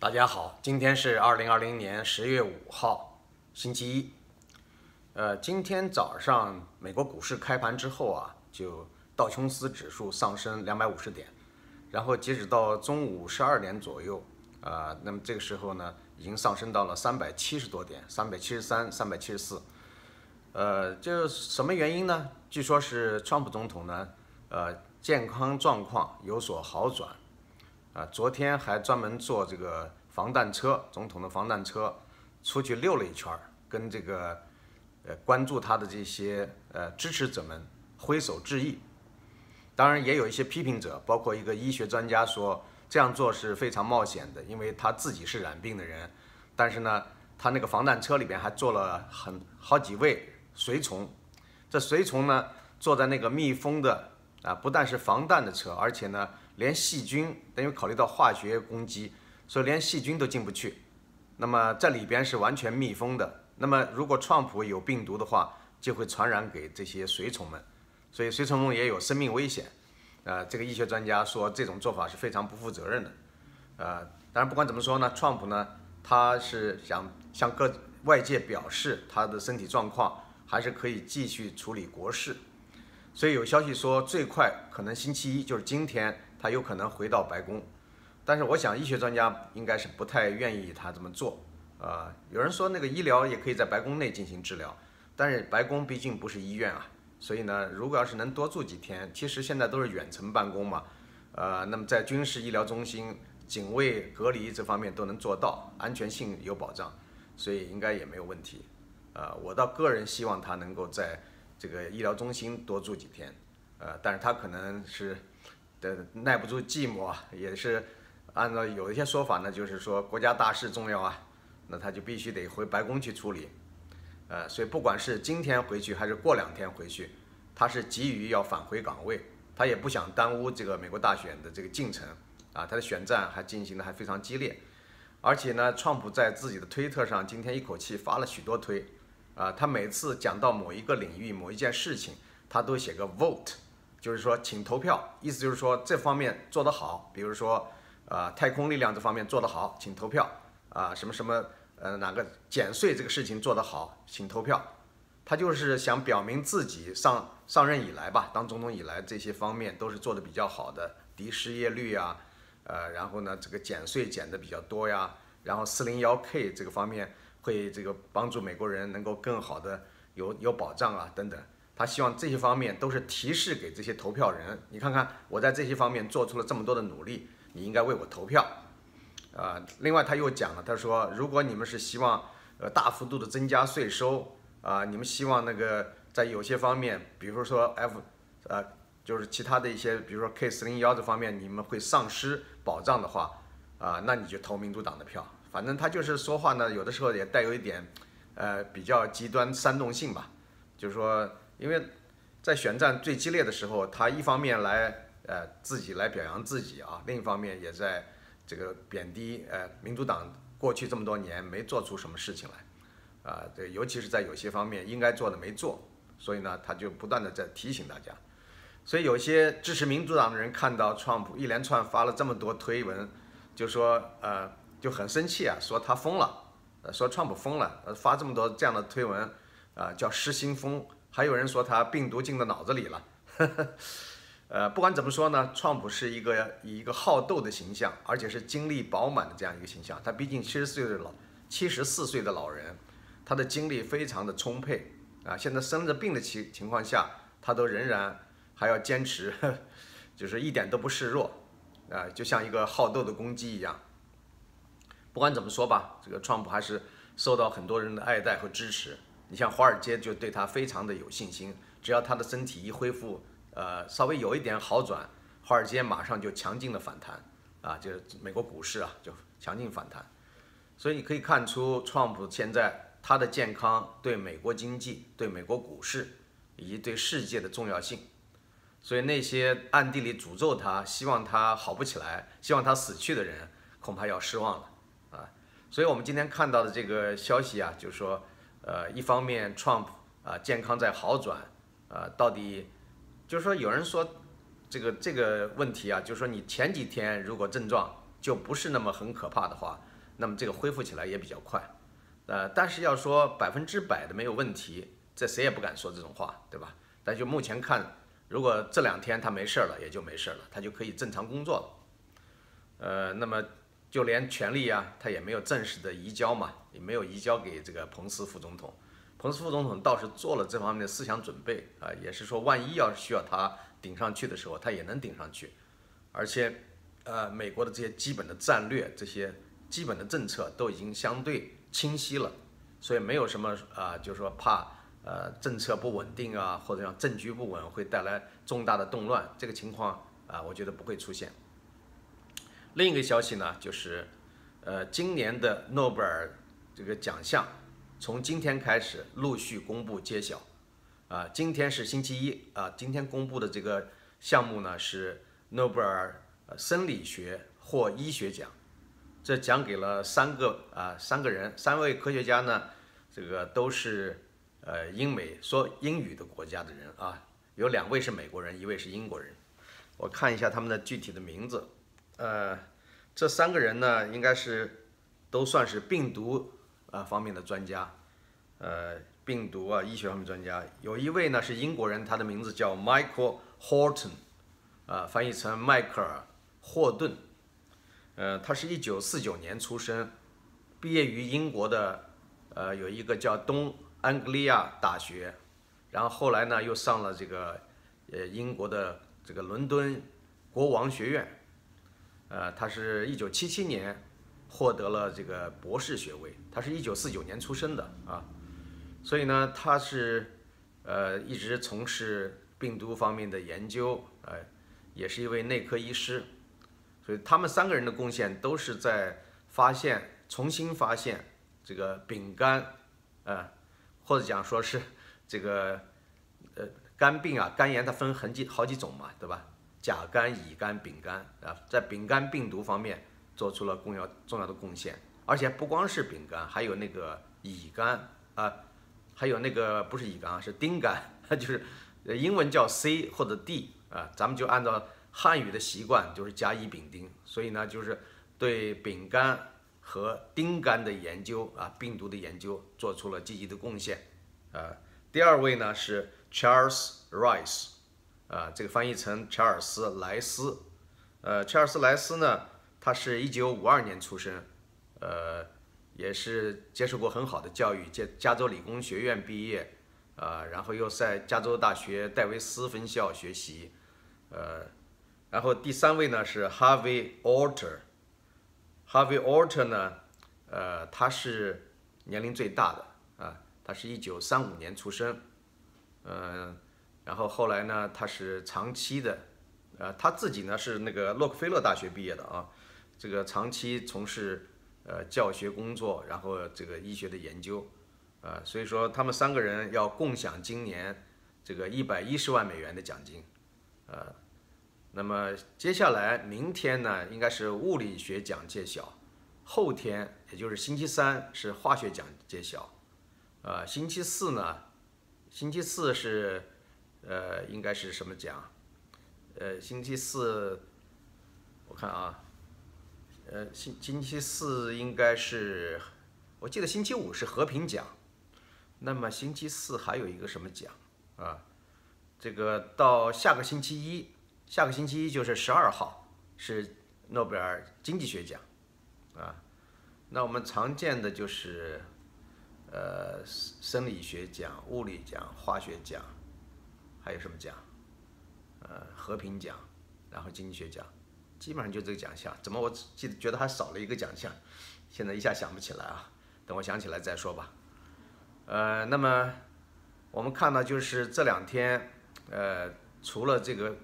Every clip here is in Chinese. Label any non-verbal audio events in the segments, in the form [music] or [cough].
大家好，今天是二零二零年十月五号，星期一。呃，今天早上美国股市开盘之后啊，就道琼斯指数上升两百五十点，然后截止到中午十二点左右，啊，那么这个时候呢，已经上升到了三百七十多点，三百七十三、三百七十四。呃，这什么原因呢？据说是川普总统呢，呃，健康状况有所好转。啊，昨天还专门坐这个防弹车，总统的防弹车出去溜了一圈儿，跟这个呃关注他的这些呃支持者们挥手致意。当然，也有一些批评者，包括一个医学专家说这样做是非常冒险的，因为他自己是染病的人。但是呢，他那个防弹车里边还坐了很好几位随从，这随从呢坐在那个密封的啊，不但是防弹的车，而且呢。连细菌，因为考虑到化学攻击，所以连细菌都进不去。那么这里边是完全密封的。那么如果川普有病毒的话，就会传染给这些随从们，所以随从们也有生命危险。呃，这个医学专家说这种做法是非常不负责任的。呃，当然不管怎么说呢，川普呢，他是想向各外界表示他的身体状况还是可以继续处理国事。所以有消息说，最快可能星期一，就是今天。他有可能回到白宫，但是我想医学专家应该是不太愿意他这么做。呃，有人说那个医疗也可以在白宫内进行治疗，但是白宫毕竟不是医院啊，所以呢，如果要是能多住几天，其实现在都是远程办公嘛，呃，那么在军事医疗中心、警卫隔离这方面都能做到，安全性有保障，所以应该也没有问题。呃，我倒个人希望他能够在这个医疗中心多住几天，呃，但是他可能是。的耐不住寂寞啊，也是按照有一些说法呢，就是说国家大事重要啊，那他就必须得回白宫去处理，呃，所以不管是今天回去还是过两天回去，他是急于要返回岗位，他也不想耽误这个美国大选的这个进程啊，他的选战还进行的还非常激烈，而且呢，川普在自己的推特上今天一口气发了许多推，啊，他每次讲到某一个领域某一件事情，他都写个 vote。就是说，请投票，意思就是说这方面做得好，比如说，呃，太空力量这方面做得好，请投票啊，什么什么，呃，哪个减税这个事情做得好，请投票。他就是想表明自己上上任以来吧，当总统以来这些方面都是做得比较好的，低失业率啊，呃，然后呢，这个减税减的比较多呀，然后四零幺 K 这个方面会这个帮助美国人能够更好的有有保障啊，等等。他希望这些方面都是提示给这些投票人，你看看我在这些方面做出了这么多的努力，你应该为我投票，啊，另外他又讲了，他说如果你们是希望呃大幅度的增加税收啊，你们希望那个在有些方面，比如说 F，呃，就是其他的一些，比如说 K 四零幺这方面你们会丧失保障的话，啊，那你就投民主党的票，反正他就是说话呢，有的时候也带有一点呃比较极端煽动性吧，就是说。因为在选战最激烈的时候，他一方面来呃自己来表扬自己啊，另一方面也在这个贬低呃民主党过去这么多年没做出什么事情来，啊，这尤其是在有些方面应该做的没做，所以呢他就不断的在提醒大家，所以有些支持民主党的人看到川普一连串发了这么多推文，就说呃就很生气啊，说他疯了，说川普疯了，发这么多这样的推文啊叫失心疯。还有人说他病毒进到脑子里了，[laughs] 呃，不管怎么说呢，川普是一个以一个好斗的形象，而且是精力饱满的这样一个形象。他毕竟七十岁的老，七十四岁的老人，他的精力非常的充沛啊。现在生着病的情情况下，他都仍然还要坚持，[laughs] 就是一点都不示弱啊，就像一个好斗的公鸡一样。不管怎么说吧，这个川普还是受到很多人的爱戴和支持。你像华尔街就对他非常的有信心，只要他的身体一恢复，呃，稍微有一点好转，华尔街马上就强劲的反弹，啊，就是美国股市啊就强劲反弹。所以你可以看出，川普现在他的健康对美国经济、对美国股市以及对世界的重要性。所以那些暗地里诅咒他、希望他好不起来、希望他死去的人，恐怕要失望了啊。所以我们今天看到的这个消息啊，就是说。呃，一方面，Trump 啊健康在好转，啊，到底就是说，有人说这个这个问题啊，就是说你前几天如果症状就不是那么很可怕的话，那么这个恢复起来也比较快。呃，但是要说百分之百的没有问题，这谁也不敢说这种话，对吧？但就目前看，如果这两天他没事了，也就没事了，他就可以正常工作了。呃，那么就连权力啊，他也没有正式的移交嘛，也没有移交给这个彭斯副总统。彭斯副总统倒是做了这方面的思想准备啊，也是说万一要是需要他顶上去的时候，他也能顶上去。而且，呃，美国的这些基本的战略、这些基本的政策都已经相对清晰了，所以没有什么啊，就是说怕。呃，政策不稳定啊，或者让政局不稳，会带来重大的动乱，这个情况啊，我觉得不会出现。另一个消息呢，就是，呃，今年的诺贝尔这个奖项，从今天开始陆续公布揭晓。啊，今天是星期一啊，今天公布的这个项目呢是诺贝尔生理学或医学奖，这奖给了三个啊三个人，三位科学家呢，这个都是。呃，英美说英语的国家的人啊，有两位是美国人，一位是英国人。我看一下他们的具体的名字。呃，这三个人呢，应该是都算是病毒啊方面的专家。呃，病毒啊医学方面专家。有一位呢是英国人，他的名字叫 Michael Horton，啊，翻译成迈克尔·霍顿。呃，他是一九四九年出生，毕业于英国的，呃，有一个叫东。安格利亚大学，然后后来呢，又上了这个，呃，英国的这个伦敦国王学院，呃，他是一九七七年获得了这个博士学位，他是一九四九年出生的啊，所以呢，他是呃一直从事病毒方面的研究，呃，也是一位内科医师，所以他们三个人的贡献都是在发现、重新发现这个丙肝，呃。或者讲说是这个呃肝病啊，肝炎它分很几好几种嘛，对吧？甲肝、乙肝、丙肝啊，在丙肝病毒方面做出了重要重要的贡献，而且不光是丙肝，还有那个乙肝啊，还有那个不是乙肝啊，是丁肝，[laughs] 就是英文叫 C 或者 D 啊，咱们就按照汉语的习惯就是甲乙丙丁，所以呢就是对丙肝。和丁肝的研究啊，病毒的研究做出了积极的贡献，啊，第二位呢是 Charles Rice，啊，这个翻译成查尔斯莱斯，呃，查尔斯莱斯呢，他是一九五二年出生，呃，也是接受过很好的教育，加加州理工学院毕业，啊，然后又在加州大学戴维斯分校学习，呃，然后第三位呢是 Harvey Alter。Harvey Alter 呢，呃，他是年龄最大的啊，他是一九三五年出生，嗯，然后后来呢，他是长期的，呃，他自己呢是那个洛克菲勒大学毕业的啊，这个长期从事呃教学工作，然后这个医学的研究，啊，所以说他们三个人要共享今年这个一百一十万美元的奖金，呃。那么接下来明天呢，应该是物理学奖揭晓，后天也就是星期三是化学奖揭晓，呃，星期四呢，星期四是，呃，应该是什么奖？呃，星期四，我看啊，呃，星星期四应该是，我记得星期五是和平奖，那么星期四还有一个什么奖啊？这个到下个星期一。下个星期一就是十二号，是诺贝尔经济学奖，啊，那我们常见的就是，呃，生理学奖、物理奖、化学奖，还有什么奖？呃，和平奖，然后经济学奖，基本上就这个奖项。怎么我记得觉得还少了一个奖项？现在一下想不起来啊，等我想起来再说吧。呃，那么我们看到就是这两天，呃，除了这个。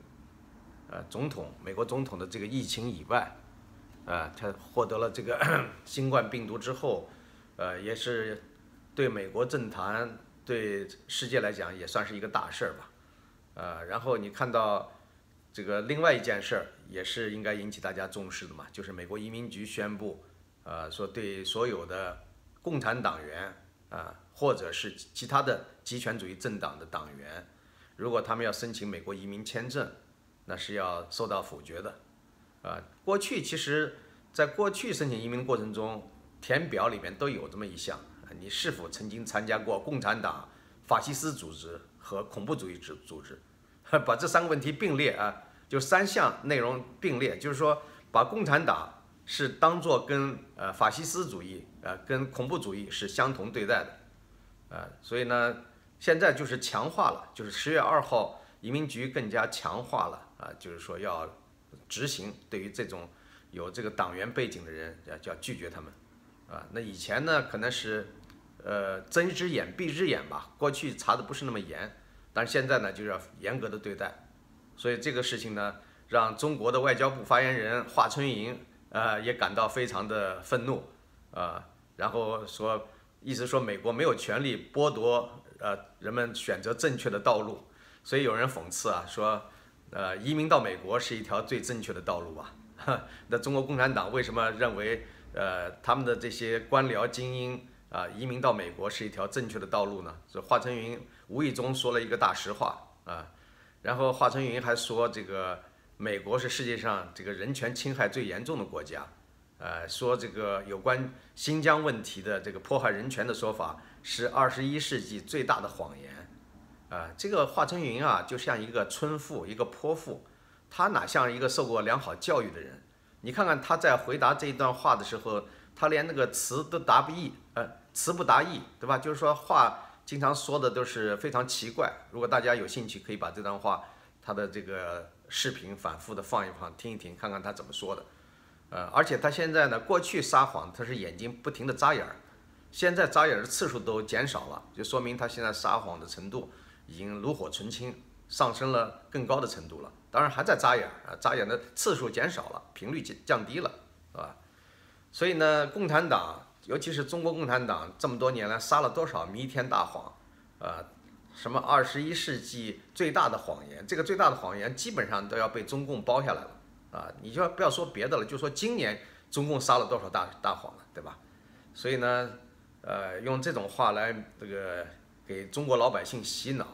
呃，总统，美国总统的这个疫情以外，啊，他获得了这个 [coughs] 新冠病毒之后，呃，也是对美国政坛、对世界来讲也算是一个大事儿吧，呃，然后你看到这个另外一件事儿，也是应该引起大家重视的嘛，就是美国移民局宣布，呃，说对所有的共产党员啊，或者是其他的极权主义政党的党员，如果他们要申请美国移民签证。那是要受到否决的，啊，过去其实在过去申请移民过程中，填表里面都有这么一项，你是否曾经参加过共产党、法西斯组织和恐怖主义组组织？[laughs] 把这三个问题并列啊，就三项内容并列，就是说把共产党是当做跟呃法西斯主义呃跟恐怖主义是相同对待的，呃，所以呢，现在就是强化了，就是十月二号移民局更加强化了啊，就是说要执行对于这种。有这个党员背景的人要要拒绝他们，啊，那以前呢可能是，呃，睁一只眼闭一只眼吧，过去查的不是那么严，但是现在呢就要严格的对待，所以这个事情呢让中国的外交部发言人华春莹呃也感到非常的愤怒，啊，然后说意思说美国没有权利剥夺呃人们选择正确的道路，所以有人讽刺啊说，呃，移民到美国是一条最正确的道路吧。[laughs] 那中国共产党为什么认为，呃，他们的这些官僚精英啊，移民到美国是一条正确的道路呢？这华春莹无意中说了一个大实话啊。然后华春莹还说，这个美国是世界上这个人权侵害最严重的国家，呃，说这个有关新疆问题的这个迫害人权的说法是二十一世纪最大的谎言，啊，这个华春莹啊，就像一个村妇，一个泼妇。他哪像一个受过良好教育的人？你看看他在回答这一段话的时候，他连那个词都答不一，呃，词不达意，对吧？就是说话经常说的都是非常奇怪。如果大家有兴趣，可以把这段话他的这个视频反复的放一放，听一听，看看他怎么说的。呃，而且他现在呢，过去撒谎他是眼睛不停的眨眼儿，现在眨眼的次数都减少了，就说明他现在撒谎的程度已经炉火纯青，上升了更高的程度了。当然还在眨眼啊，眨眼的次数减少了，频率降降低了，是吧？所以呢，共产党，尤其是中国共产党，这么多年来撒了多少弥天大谎，啊，什么二十一世纪最大的谎言，这个最大的谎言基本上都要被中共包下来了，啊，你就不要说别的了，就说今年中共撒了多少大大谎了，对吧？所以呢，呃，用这种话来这个给中国老百姓洗脑，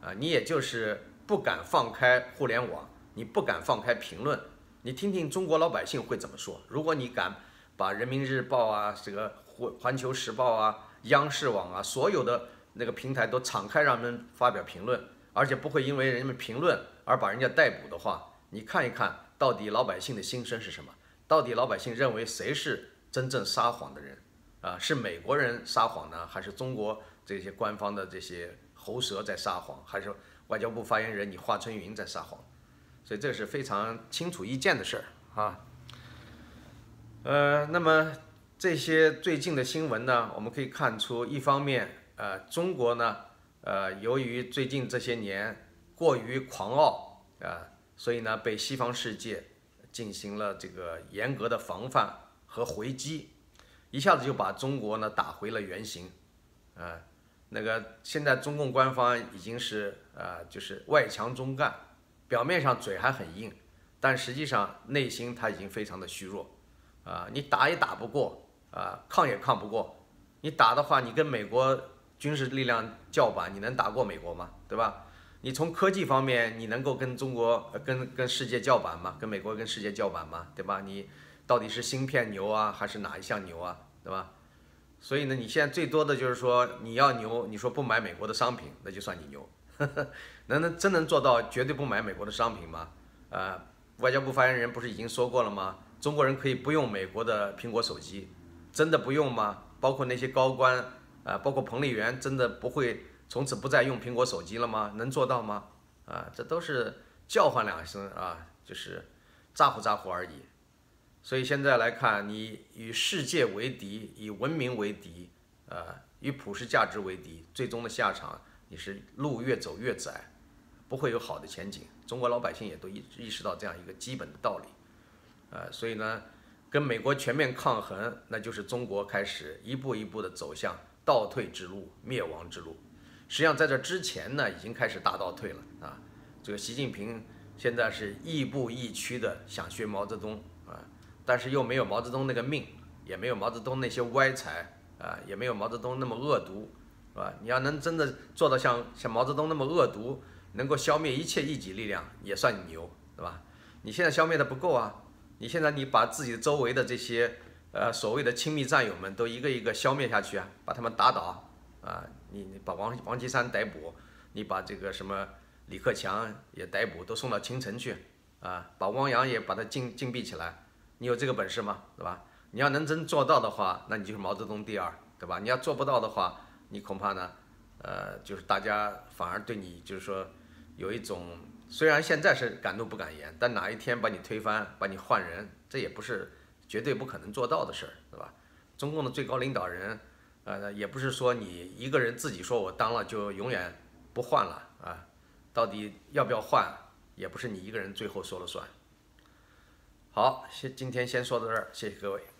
啊，你也就是。不敢放开互联网，你不敢放开评论，你听听中国老百姓会怎么说？如果你敢把人民日报啊、这个环环球时报啊、央视网啊，所有的那个平台都敞开让人们发表评论，而且不会因为人们评论而把人家逮捕的话，你看一看到底老百姓的心声是什么？到底老百姓认为谁是真正撒谎的人？啊，是美国人撒谎呢，还是中国这些官方的这些喉舌在撒谎，还是？外交部发言人，你华春莹在撒谎，所以这是非常清楚意见的事儿啊。呃，那么这些最近的新闻呢，我们可以看出，一方面，呃，中国呢，呃，由于最近这些年过于狂傲啊，所以呢，被西方世界进行了这个严格的防范和回击，一下子就把中国呢打回了原形，啊。那个现在中共官方已经是呃，就是外强中干，表面上嘴还很硬，但实际上内心他已经非常的虚弱，啊，你打也打不过，啊，抗也抗不过，你打的话，你跟美国军事力量叫板，你能打过美国吗？对吧？你从科技方面，你能够跟中国、跟跟世界叫板吗？跟美国、跟世界叫板吗？对吧？你到底是芯片牛啊，还是哪一项牛啊？对吧？所以呢，你现在最多的就是说你要牛，你说不买美国的商品，那就算你牛。[laughs] 能能真能做到绝对不买美国的商品吗？呃，外交部发言人不是已经说过了吗？中国人可以不用美国的苹果手机，真的不用吗？包括那些高官啊，包括彭丽媛，真的不会从此不再用苹果手机了吗？能做到吗？啊，这都是叫唤两声啊，就是咋呼咋呼而已。所以现在来看，你与世界为敌，以文明为敌，呃，与普世价值为敌，最终的下场你是路越走越窄，不会有好的前景。中国老百姓也都意意识到这样一个基本的道理，呃，所以呢，跟美国全面抗衡，那就是中国开始一步一步的走向倒退之路、灭亡之路。实际上在这之前呢，已经开始大倒退了啊。这个习近平现在是亦步亦趋的想学毛泽东啊。但是又没有毛泽东那个命，也没有毛泽东那些歪才啊，也没有毛泽东那么恶毒，是吧？你要能真的做到像像毛泽东那么恶毒，能够消灭一切异己力量，也算你牛，对吧？你现在消灭的不够啊，你现在你把自己周围的这些呃所谓的亲密战友们都一个一个消灭下去啊，把他们打倒啊，你你把王王岐山逮捕，你把这个什么李克强也逮捕，都送到京城去啊，把汪洋也把他禁禁闭起来，你有这个本事吗？对吧？你要能真做到的话，那你就是毛泽东第二，对吧？你要做不到的话，你恐怕呢，呃，就是大家反而对你就是说有一种。虽然现在是敢怒不敢言，但哪一天把你推翻，把你换人，这也不是绝对不可能做到的事儿，对吧？中共的最高领导人，呃，也不是说你一个人自己说我当了就永远不换了啊，到底要不要换，也不是你一个人最后说了算。好，先今天先说到这儿，谢谢各位。